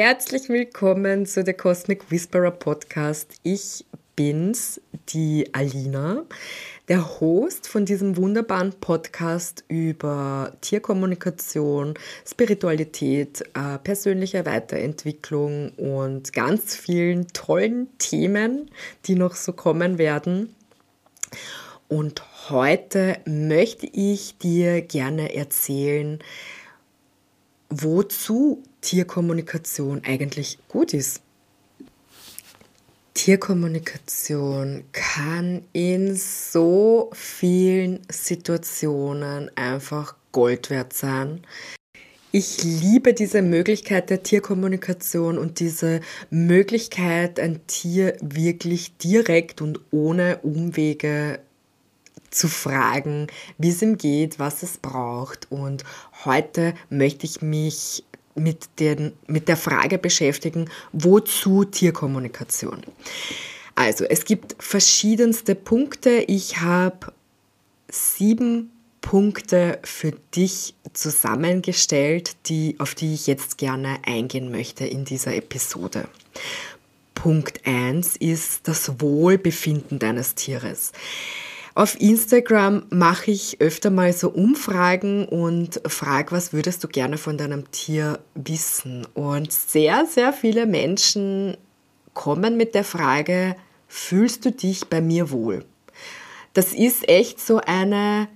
herzlich willkommen zu der Cosmic Whisperer Podcast. Ich bin's, die Alina, der Host von diesem wunderbaren Podcast über Tierkommunikation, Spiritualität, äh, persönliche Weiterentwicklung und ganz vielen tollen Themen, die noch so kommen werden. Und heute möchte ich dir gerne erzählen, wozu Tierkommunikation eigentlich gut ist. Tierkommunikation kann in so vielen Situationen einfach Gold wert sein. Ich liebe diese Möglichkeit der Tierkommunikation und diese Möglichkeit, ein Tier wirklich direkt und ohne Umwege zu fragen, wie es ihm geht, was es braucht. Und heute möchte ich mich mit, den, mit der Frage beschäftigen, wozu Tierkommunikation? Also, es gibt verschiedenste Punkte. Ich habe sieben Punkte für dich zusammengestellt, die, auf die ich jetzt gerne eingehen möchte in dieser Episode. Punkt 1 ist das Wohlbefinden deines Tieres. Auf Instagram mache ich öfter mal so Umfragen und frage, was würdest du gerne von deinem Tier wissen? Und sehr, sehr viele Menschen kommen mit der Frage, fühlst du dich bei mir wohl? Das ist echt so eine,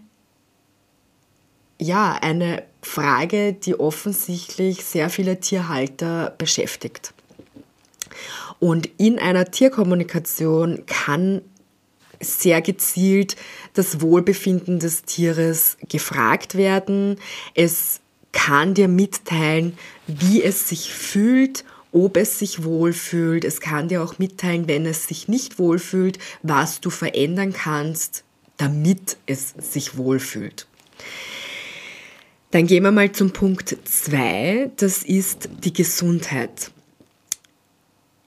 ja, eine Frage, die offensichtlich sehr viele Tierhalter beschäftigt. Und in einer Tierkommunikation kann sehr gezielt das Wohlbefinden des Tieres gefragt werden. Es kann dir mitteilen, wie es sich fühlt, ob es sich wohlfühlt. Es kann dir auch mitteilen, wenn es sich nicht wohlfühlt, was du verändern kannst, damit es sich wohlfühlt. Dann gehen wir mal zum Punkt 2, das ist die Gesundheit.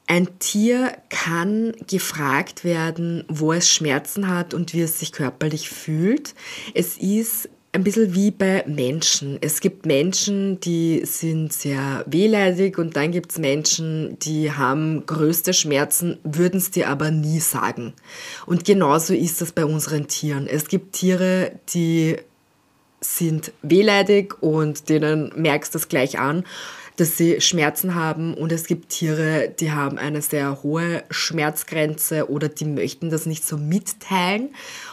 Ein Tier kann gefragt werden, wo es Schmerzen hat und wie es sich körperlich fühlt. Es ist ein bisschen wie bei Menschen. Es gibt Menschen, die sind sehr wehleidig und dann gibt es Menschen, die haben größte Schmerzen, würden es dir aber nie sagen. Und genauso ist das bei unseren Tieren. Es gibt Tiere, die sind wehleidig und denen merkst du das gleich an dass sie Schmerzen haben und es gibt Tiere, die haben eine sehr hohe Schmerzgrenze oder die möchten das nicht so mitteilen.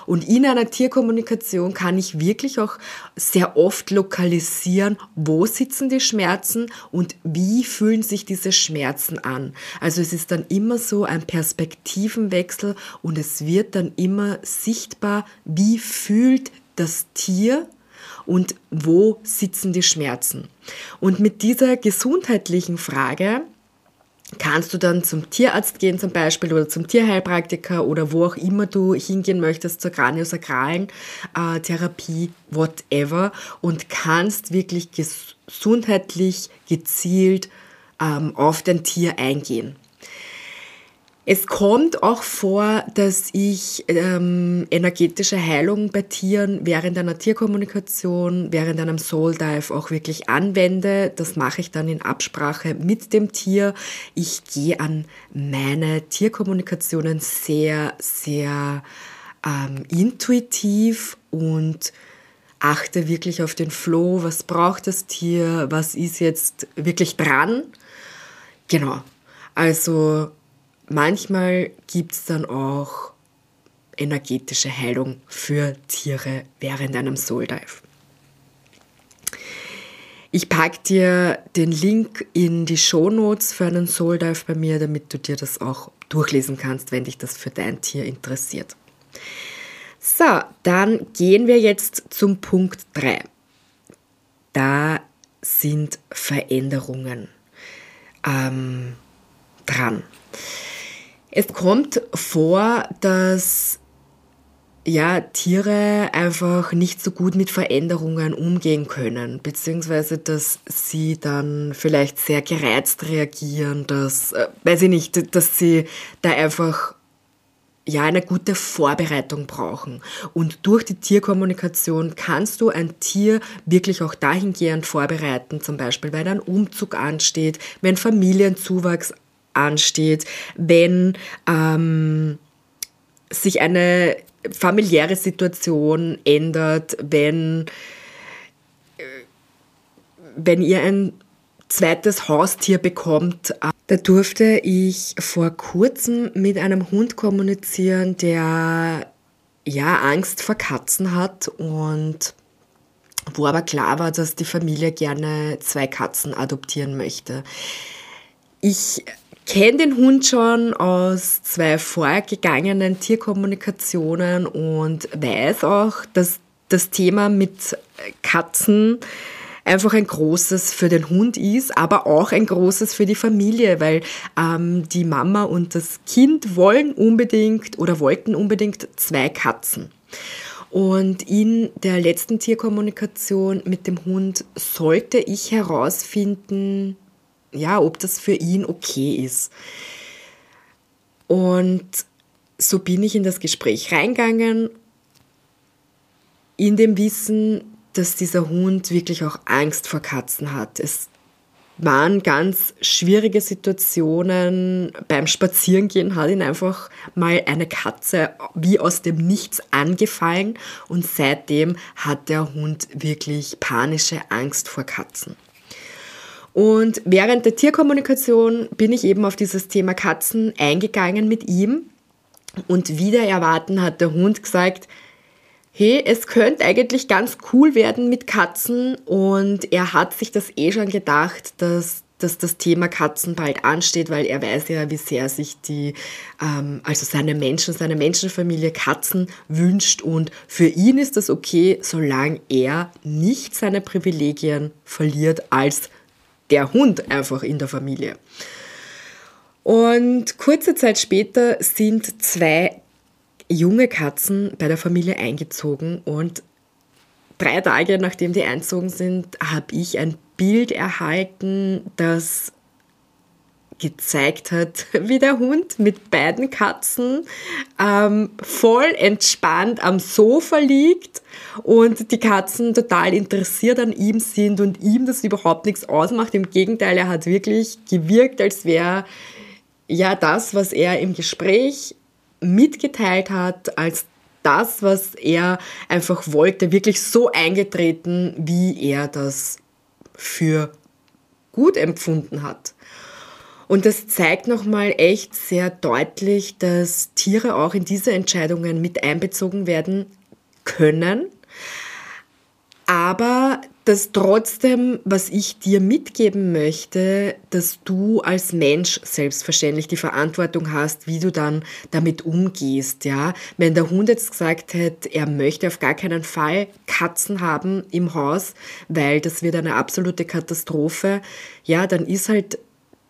Und in einer Tierkommunikation kann ich wirklich auch sehr oft lokalisieren, wo sitzen die Schmerzen und wie fühlen sich diese Schmerzen an. Also es ist dann immer so ein Perspektivenwechsel und es wird dann immer sichtbar, wie fühlt das Tier und wo sitzen die Schmerzen. Und mit dieser gesundheitlichen Frage kannst du dann zum Tierarzt gehen zum Beispiel oder zum Tierheilpraktiker oder wo auch immer du hingehen möchtest zur kraniosakralen äh, Therapie, whatever, und kannst wirklich gesundheitlich gezielt ähm, auf dein Tier eingehen. Es kommt auch vor, dass ich ähm, energetische Heilung bei Tieren während einer Tierkommunikation, während einem Soul Dive auch wirklich anwende. Das mache ich dann in Absprache mit dem Tier. Ich gehe an meine Tierkommunikationen sehr, sehr ähm, intuitiv und achte wirklich auf den Flow. Was braucht das Tier? Was ist jetzt wirklich dran? Genau. Also manchmal gibt es dann auch energetische Heilung für Tiere während einem Soul Dive. Ich packe dir den Link in die Show Notes für einen Soul Dive bei mir, damit du dir das auch durchlesen kannst, wenn dich das für dein Tier interessiert. So, dann gehen wir jetzt zum Punkt 3. Da sind Veränderungen ähm, dran. Es kommt vor, dass ja, Tiere einfach nicht so gut mit Veränderungen umgehen können, beziehungsweise dass sie dann vielleicht sehr gereizt reagieren, dass, äh, weiß ich nicht, dass sie da einfach ja eine gute Vorbereitung brauchen. Und durch die Tierkommunikation kannst du ein Tier wirklich auch dahingehend vorbereiten, zum Beispiel, wenn ein Umzug ansteht, wenn Familienzuwachs ansteht, wenn ähm, sich eine familiäre Situation ändert, wenn, äh, wenn ihr ein zweites Haustier bekommt. Da durfte ich vor kurzem mit einem Hund kommunizieren, der ja Angst vor Katzen hat und wo aber klar war, dass die Familie gerne zwei Katzen adoptieren möchte. Ich kenne den Hund schon aus zwei vorgegangenen Tierkommunikationen und weiß auch, dass das Thema mit Katzen einfach ein großes für den Hund ist, aber auch ein großes für die Familie, weil ähm, die Mama und das Kind wollen unbedingt oder wollten unbedingt zwei Katzen. Und in der letzten Tierkommunikation mit dem Hund sollte ich herausfinden, ja, ob das für ihn okay ist. Und so bin ich in das Gespräch reingegangen, in dem Wissen, dass dieser Hund wirklich auch Angst vor Katzen hat. Es waren ganz schwierige Situationen. Beim Spazierengehen hat ihn einfach mal eine Katze wie aus dem Nichts angefallen und seitdem hat der Hund wirklich panische Angst vor Katzen. Und während der Tierkommunikation bin ich eben auf dieses Thema Katzen eingegangen mit ihm. Und wieder erwarten hat der Hund gesagt, hey, es könnte eigentlich ganz cool werden mit Katzen. Und er hat sich das eh schon gedacht, dass dass das Thema Katzen bald ansteht, weil er weiß ja, wie sehr sich die, ähm, also seine Menschen, seine Menschenfamilie Katzen wünscht. Und für ihn ist das okay, solange er nicht seine Privilegien verliert als der Hund einfach in der Familie. Und kurze Zeit später sind zwei junge Katzen bei der Familie eingezogen und drei Tage nachdem die einzogen sind, habe ich ein Bild erhalten, das gezeigt hat, wie der Hund mit beiden Katzen ähm, voll entspannt am Sofa liegt und die Katzen total interessiert an ihm sind und ihm das überhaupt nichts ausmacht. Im Gegenteil, er hat wirklich gewirkt, als wäre ja das, was er im Gespräch mitgeteilt hat, als das, was er einfach wollte, wirklich so eingetreten, wie er das für gut empfunden hat. Und das zeigt nochmal echt sehr deutlich, dass Tiere auch in diese Entscheidungen mit einbezogen werden können. Aber dass trotzdem, was ich dir mitgeben möchte, dass du als Mensch selbstverständlich die Verantwortung hast, wie du dann damit umgehst, ja. Wenn der Hund jetzt gesagt hätte, er möchte auf gar keinen Fall Katzen haben im Haus, weil das wird eine absolute Katastrophe, ja, dann ist halt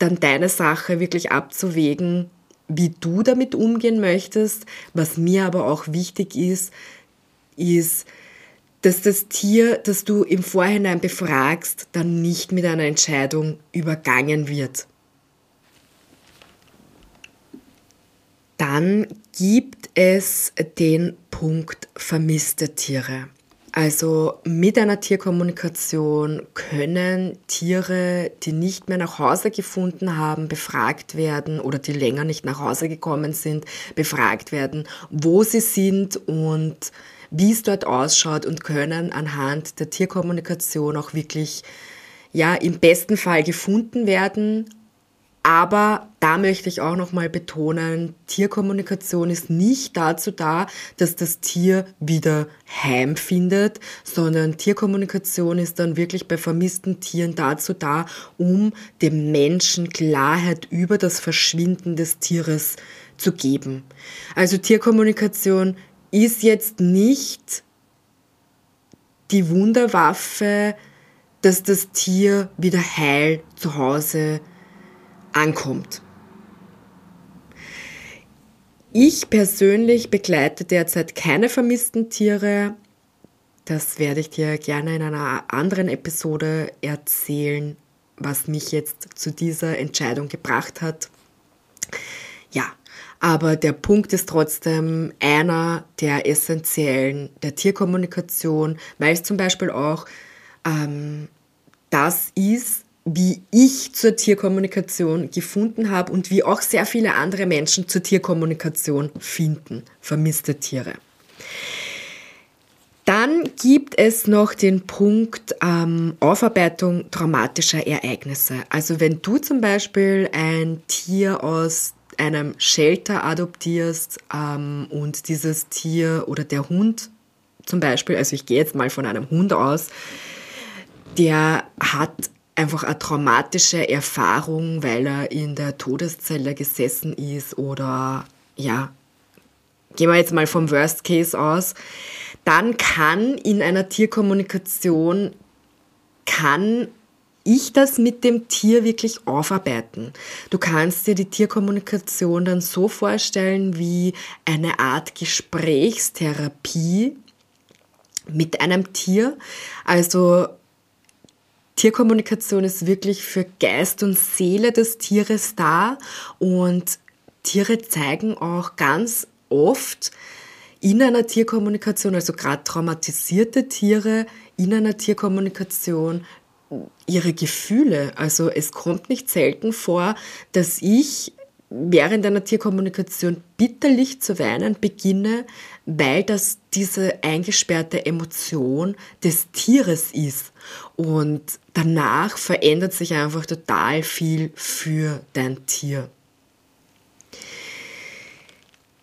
dann deine Sache wirklich abzuwägen, wie du damit umgehen möchtest. Was mir aber auch wichtig ist, ist, dass das Tier, das du im Vorhinein befragst, dann nicht mit einer Entscheidung übergangen wird. Dann gibt es den Punkt vermisste Tiere. Also mit einer Tierkommunikation können Tiere, die nicht mehr nach Hause gefunden haben, befragt werden oder die länger nicht nach Hause gekommen sind, befragt werden, wo sie sind und wie es dort ausschaut und können anhand der Tierkommunikation auch wirklich ja im besten Fall gefunden werden aber da möchte ich auch nochmal betonen, Tierkommunikation ist nicht dazu da, dass das Tier wieder Heim findet, sondern Tierkommunikation ist dann wirklich bei vermissten Tieren dazu da, um dem Menschen Klarheit über das Verschwinden des Tieres zu geben. Also Tierkommunikation ist jetzt nicht die Wunderwaffe, dass das Tier wieder heil zu Hause ankommt. Ich persönlich begleite derzeit keine vermissten Tiere. Das werde ich dir gerne in einer anderen Episode erzählen, was mich jetzt zu dieser Entscheidung gebracht hat. Ja, Aber der Punkt ist trotzdem einer der essentiellen der Tierkommunikation, weil es zum Beispiel auch ähm, das ist, wie ich zur Tierkommunikation gefunden habe und wie auch sehr viele andere Menschen zur Tierkommunikation finden, vermisste Tiere. Dann gibt es noch den Punkt ähm, Aufarbeitung traumatischer Ereignisse. Also wenn du zum Beispiel ein Tier aus einem Shelter adoptierst ähm, und dieses Tier oder der Hund zum Beispiel, also ich gehe jetzt mal von einem Hund aus, der hat einfach eine traumatische Erfahrung, weil er in der Todeszelle gesessen ist oder ja, gehen wir jetzt mal vom Worst Case aus, dann kann in einer Tierkommunikation, kann ich das mit dem Tier wirklich aufarbeiten. Du kannst dir die Tierkommunikation dann so vorstellen wie eine Art Gesprächstherapie mit einem Tier. Also Tierkommunikation ist wirklich für Geist und Seele des Tieres da und Tiere zeigen auch ganz oft in einer Tierkommunikation, also gerade traumatisierte Tiere in einer Tierkommunikation, ihre Gefühle. Also es kommt nicht selten vor, dass ich während einer Tierkommunikation bitterlich zu weinen beginne, weil das diese eingesperrte Emotion des Tieres ist. Und danach verändert sich einfach total viel für dein Tier.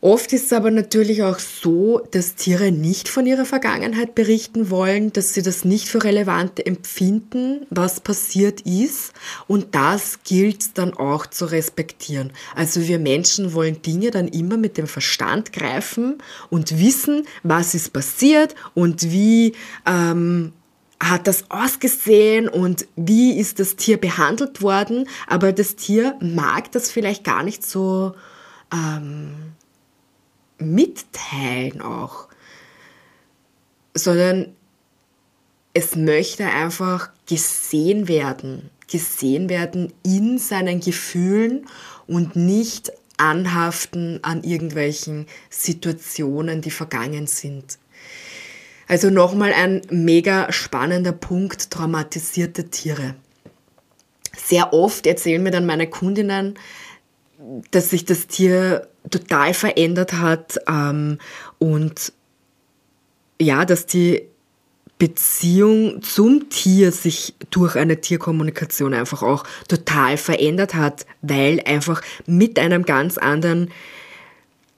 Oft ist es aber natürlich auch so, dass Tiere nicht von ihrer Vergangenheit berichten wollen, dass sie das nicht für relevant empfinden, was passiert ist. Und das gilt dann auch zu respektieren. Also wir Menschen wollen Dinge dann immer mit dem Verstand greifen und wissen, was ist passiert und wie ähm, hat das ausgesehen und wie ist das Tier behandelt worden. Aber das Tier mag das vielleicht gar nicht so. Ähm, mitteilen auch, sondern es möchte einfach gesehen werden, gesehen werden in seinen Gefühlen und nicht anhaften an irgendwelchen Situationen, die vergangen sind. Also nochmal ein mega spannender Punkt, traumatisierte Tiere. Sehr oft erzählen mir dann meine Kundinnen, dass sich das Tier total verändert hat ähm, und ja, dass die Beziehung zum Tier sich durch eine Tierkommunikation einfach auch total verändert hat, weil einfach mit einem ganz anderen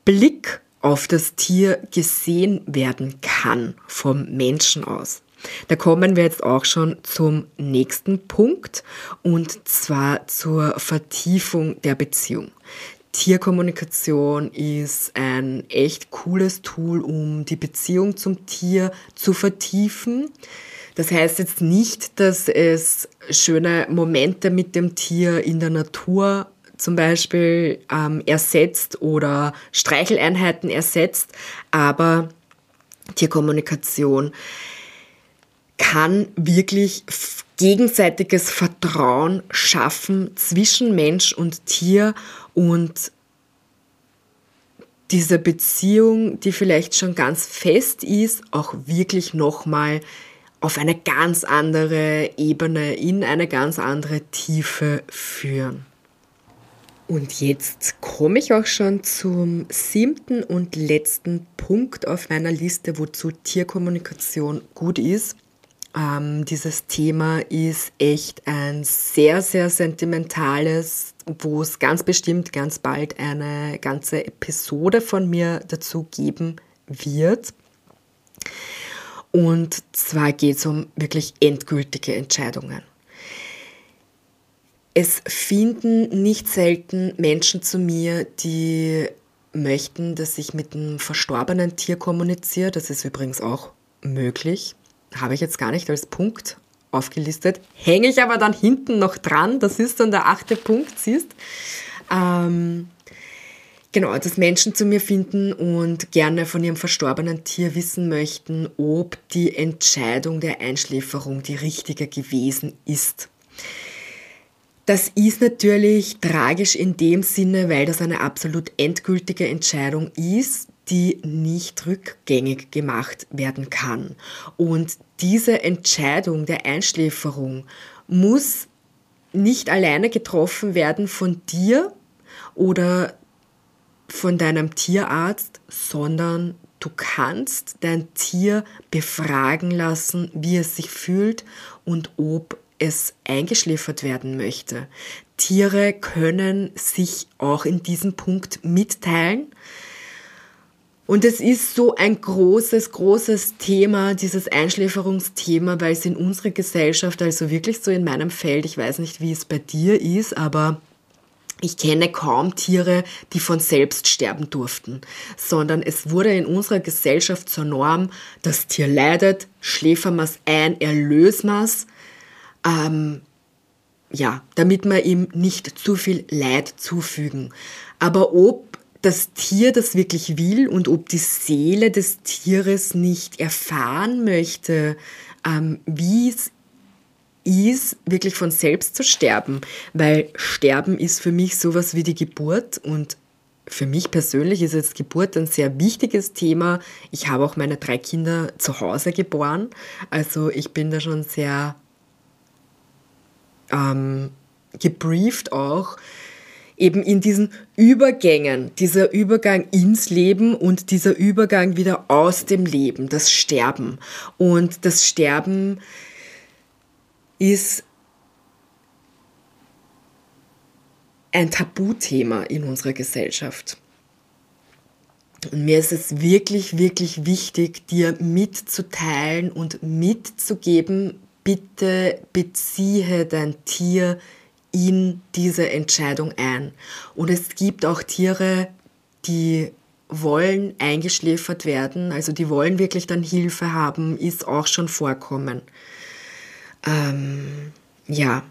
Blick auf das Tier gesehen werden kann vom Menschen aus. Da kommen wir jetzt auch schon zum nächsten Punkt und zwar zur Vertiefung der Beziehung. Tierkommunikation ist ein echt cooles Tool, um die Beziehung zum Tier zu vertiefen. Das heißt jetzt nicht, dass es schöne Momente mit dem Tier in der Natur zum Beispiel ähm, ersetzt oder Streicheleinheiten ersetzt, aber Tierkommunikation kann wirklich gegenseitiges Vertrauen schaffen zwischen Mensch und Tier und diese Beziehung, die vielleicht schon ganz fest ist, auch wirklich nochmal auf eine ganz andere Ebene, in eine ganz andere Tiefe führen. Und jetzt komme ich auch schon zum siebten und letzten Punkt auf meiner Liste, wozu Tierkommunikation gut ist. Ähm, dieses Thema ist echt ein sehr, sehr sentimentales, wo es ganz bestimmt ganz bald eine ganze Episode von mir dazu geben wird. Und zwar geht es um wirklich endgültige Entscheidungen. Es finden nicht selten Menschen zu mir, die möchten, dass ich mit einem verstorbenen Tier kommuniziere. Das ist übrigens auch möglich habe ich jetzt gar nicht als Punkt aufgelistet, hänge ich aber dann hinten noch dran, das ist dann der achte Punkt, siehst. Ähm, genau, dass Menschen zu mir finden und gerne von ihrem verstorbenen Tier wissen möchten, ob die Entscheidung der Einschläferung die richtige gewesen ist. Das ist natürlich tragisch in dem Sinne, weil das eine absolut endgültige Entscheidung ist, die nicht rückgängig gemacht werden kann. Und diese Entscheidung der Einschläferung muss nicht alleine getroffen werden von dir oder von deinem Tierarzt, sondern du kannst dein Tier befragen lassen, wie es sich fühlt und ob es eingeschläfert werden möchte. Tiere können sich auch in diesem Punkt mitteilen. Und es ist so ein großes, großes Thema, dieses Einschläferungsthema, weil es in unserer Gesellschaft, also wirklich so in meinem Feld, ich weiß nicht, wie es bei dir ist, aber ich kenne kaum Tiere, die von selbst sterben durften, sondern es wurde in unserer Gesellschaft zur Norm, das Tier leidet, es ein, es, ähm, ja, damit wir ihm nicht zu viel Leid zufügen. Aber ob das Tier das wirklich will und ob die Seele des Tieres nicht erfahren möchte, ähm, wie es ist, wirklich von selbst zu sterben, weil Sterben ist für mich sowas wie die Geburt und für mich persönlich ist jetzt Geburt ein sehr wichtiges Thema. Ich habe auch meine drei Kinder zu Hause geboren, also ich bin da schon sehr ähm, gebrieft auch, eben in diesen Übergängen, dieser Übergang ins Leben und dieser Übergang wieder aus dem Leben, das Sterben. Und das Sterben ist ein Tabuthema in unserer Gesellschaft. Und mir ist es wirklich, wirklich wichtig, dir mitzuteilen und mitzugeben, bitte beziehe dein Tier in diese Entscheidung ein. Und es gibt auch Tiere, die wollen eingeschläfert werden, also die wollen wirklich dann Hilfe haben, ist auch schon vorkommen. Ähm, ja,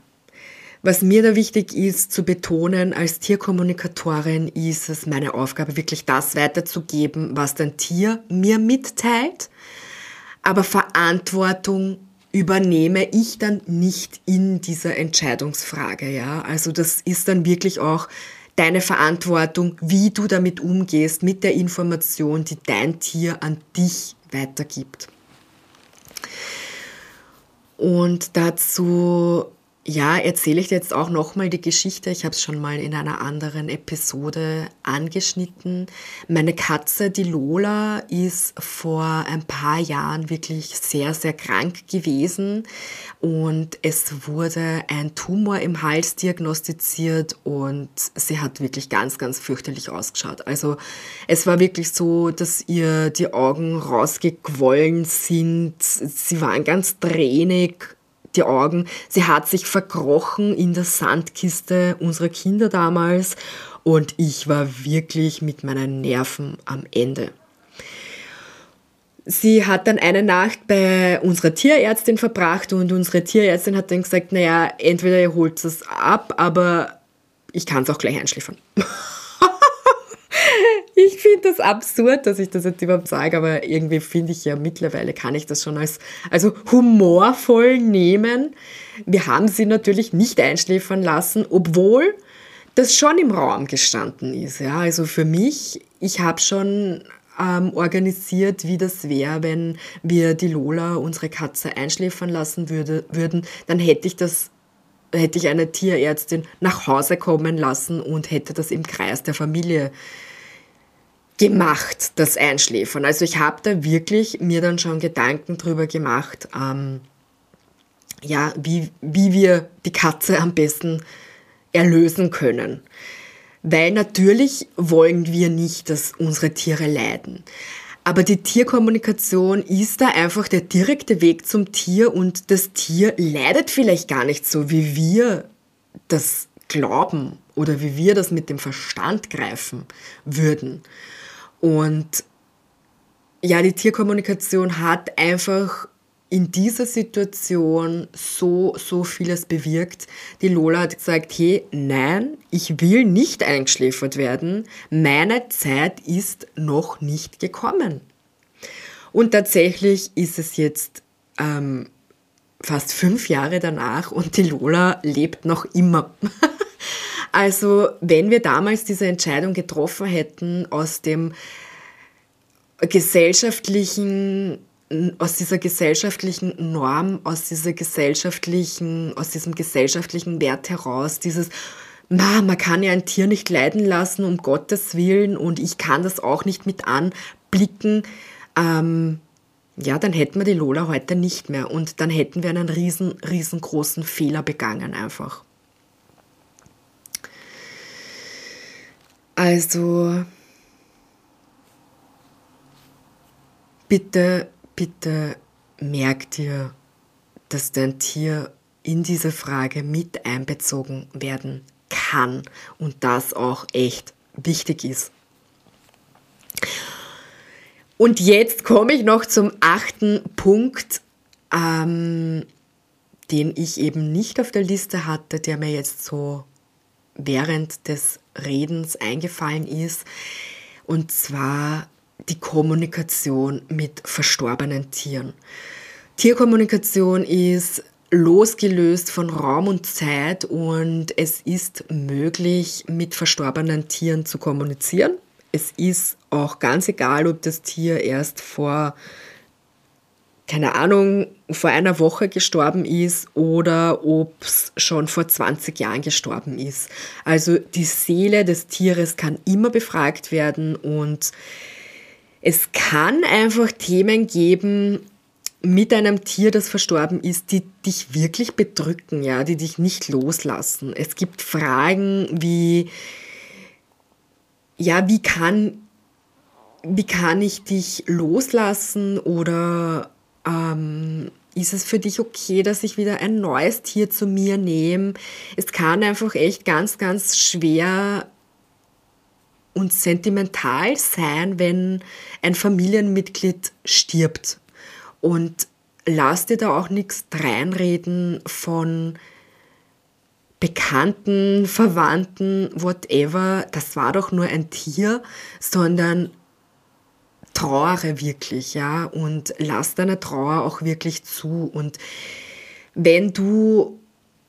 was mir da wichtig ist zu betonen als Tierkommunikatorin, ist es meine Aufgabe, wirklich das weiterzugeben, was dein Tier mir mitteilt. Aber Verantwortung übernehme ich dann nicht in dieser Entscheidungsfrage, ja. Also das ist dann wirklich auch deine Verantwortung, wie du damit umgehst, mit der Information, die dein Tier an dich weitergibt. Und dazu ja, erzähle ich dir jetzt auch nochmal die Geschichte. Ich habe es schon mal in einer anderen Episode angeschnitten. Meine Katze, die Lola, ist vor ein paar Jahren wirklich sehr, sehr krank gewesen und es wurde ein Tumor im Hals diagnostiziert und sie hat wirklich ganz, ganz fürchterlich ausgeschaut. Also es war wirklich so, dass ihr die Augen rausgequollen sind. Sie waren ganz tränig die Augen. Sie hat sich verkrochen in der Sandkiste unserer Kinder damals und ich war wirklich mit meinen Nerven am Ende. Sie hat dann eine Nacht bei unserer Tierärztin verbracht und unsere Tierärztin hat dann gesagt, naja, entweder ihr holt es ab, aber ich kann es auch gleich einschläfern. ich finde das absurd, dass ich das jetzt überhaupt sage, aber irgendwie finde ich ja mittlerweile kann ich das schon als also humorvoll nehmen. Wir haben sie natürlich nicht einschläfern lassen, obwohl das schon im Raum gestanden ist. Ja, also für mich, ich habe schon ähm, organisiert, wie das wäre, wenn wir die Lola, unsere Katze, einschläfern lassen würde, würden, dann hätte ich das hätte ich eine Tierärztin nach Hause kommen lassen und hätte das im Kreis der Familie gemacht, das Einschläfern. Also ich habe da wirklich mir dann schon Gedanken drüber gemacht, ähm, ja, wie, wie wir die Katze am besten erlösen können. Weil natürlich wollen wir nicht, dass unsere Tiere leiden. Aber die Tierkommunikation ist da einfach der direkte Weg zum Tier und das Tier leidet vielleicht gar nicht so, wie wir das glauben oder wie wir das mit dem Verstand greifen würden. Und ja, die Tierkommunikation hat einfach in dieser Situation so, so vieles bewirkt. Die Lola hat gesagt, hey, nein, ich will nicht eingeschläfert werden. Meine Zeit ist noch nicht gekommen. Und tatsächlich ist es jetzt ähm, fast fünf Jahre danach und die Lola lebt noch immer. also wenn wir damals diese Entscheidung getroffen hätten aus dem gesellschaftlichen aus dieser gesellschaftlichen Norm, aus dieser gesellschaftlichen, aus diesem gesellschaftlichen Wert heraus, dieses, na, man kann ja ein Tier nicht leiden lassen, um Gottes Willen, und ich kann das auch nicht mit anblicken, ähm, ja, dann hätten wir die Lola heute nicht mehr und dann hätten wir einen riesen, riesengroßen Fehler begangen einfach. Also, bitte, bitte merk dir, dass dein Tier in diese Frage mit einbezogen werden kann und das auch echt wichtig ist. Und jetzt komme ich noch zum achten Punkt, ähm, den ich eben nicht auf der Liste hatte, der mir jetzt so während des Redens eingefallen ist. Und zwar die Kommunikation mit verstorbenen Tieren. Tierkommunikation ist losgelöst von Raum und Zeit und es ist möglich, mit verstorbenen Tieren zu kommunizieren es ist auch ganz egal, ob das Tier erst vor, keine Ahnung, vor einer Woche gestorben ist oder ob es schon vor 20 Jahren gestorben ist. Also die Seele des Tieres kann immer befragt werden und es kann einfach Themen geben mit einem Tier, das verstorben ist, die dich wirklich bedrücken, ja, die dich nicht loslassen. Es gibt Fragen wie, ja, wie kann, wie kann ich dich loslassen oder ähm, ist es für dich okay, dass ich wieder ein neues Tier zu mir nehme? Es kann einfach echt ganz, ganz schwer und sentimental sein, wenn ein Familienmitglied stirbt. Und lass dir da auch nichts reinreden von Bekannten, Verwandten, whatever, das war doch nur ein Tier, sondern trauere wirklich, ja, und lass deine Trauer auch wirklich zu. Und wenn du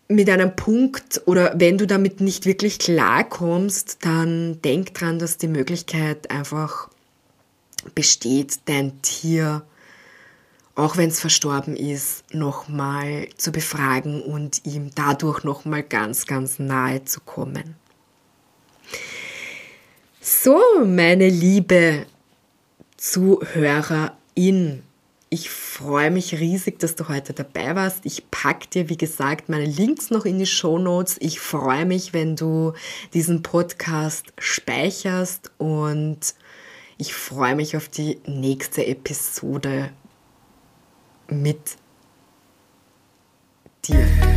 mit einem Punkt oder wenn du damit nicht wirklich klarkommst, dann denk dran, dass die Möglichkeit einfach besteht, dein Tier auch wenn es verstorben ist, nochmal zu befragen und ihm dadurch nochmal ganz, ganz nahe zu kommen. So, meine liebe Zuhörerin, ich freue mich riesig, dass du heute dabei warst. Ich packe dir, wie gesagt, meine Links noch in die Show Notes. Ich freue mich, wenn du diesen Podcast speicherst und ich freue mich auf die nächste Episode mit dir.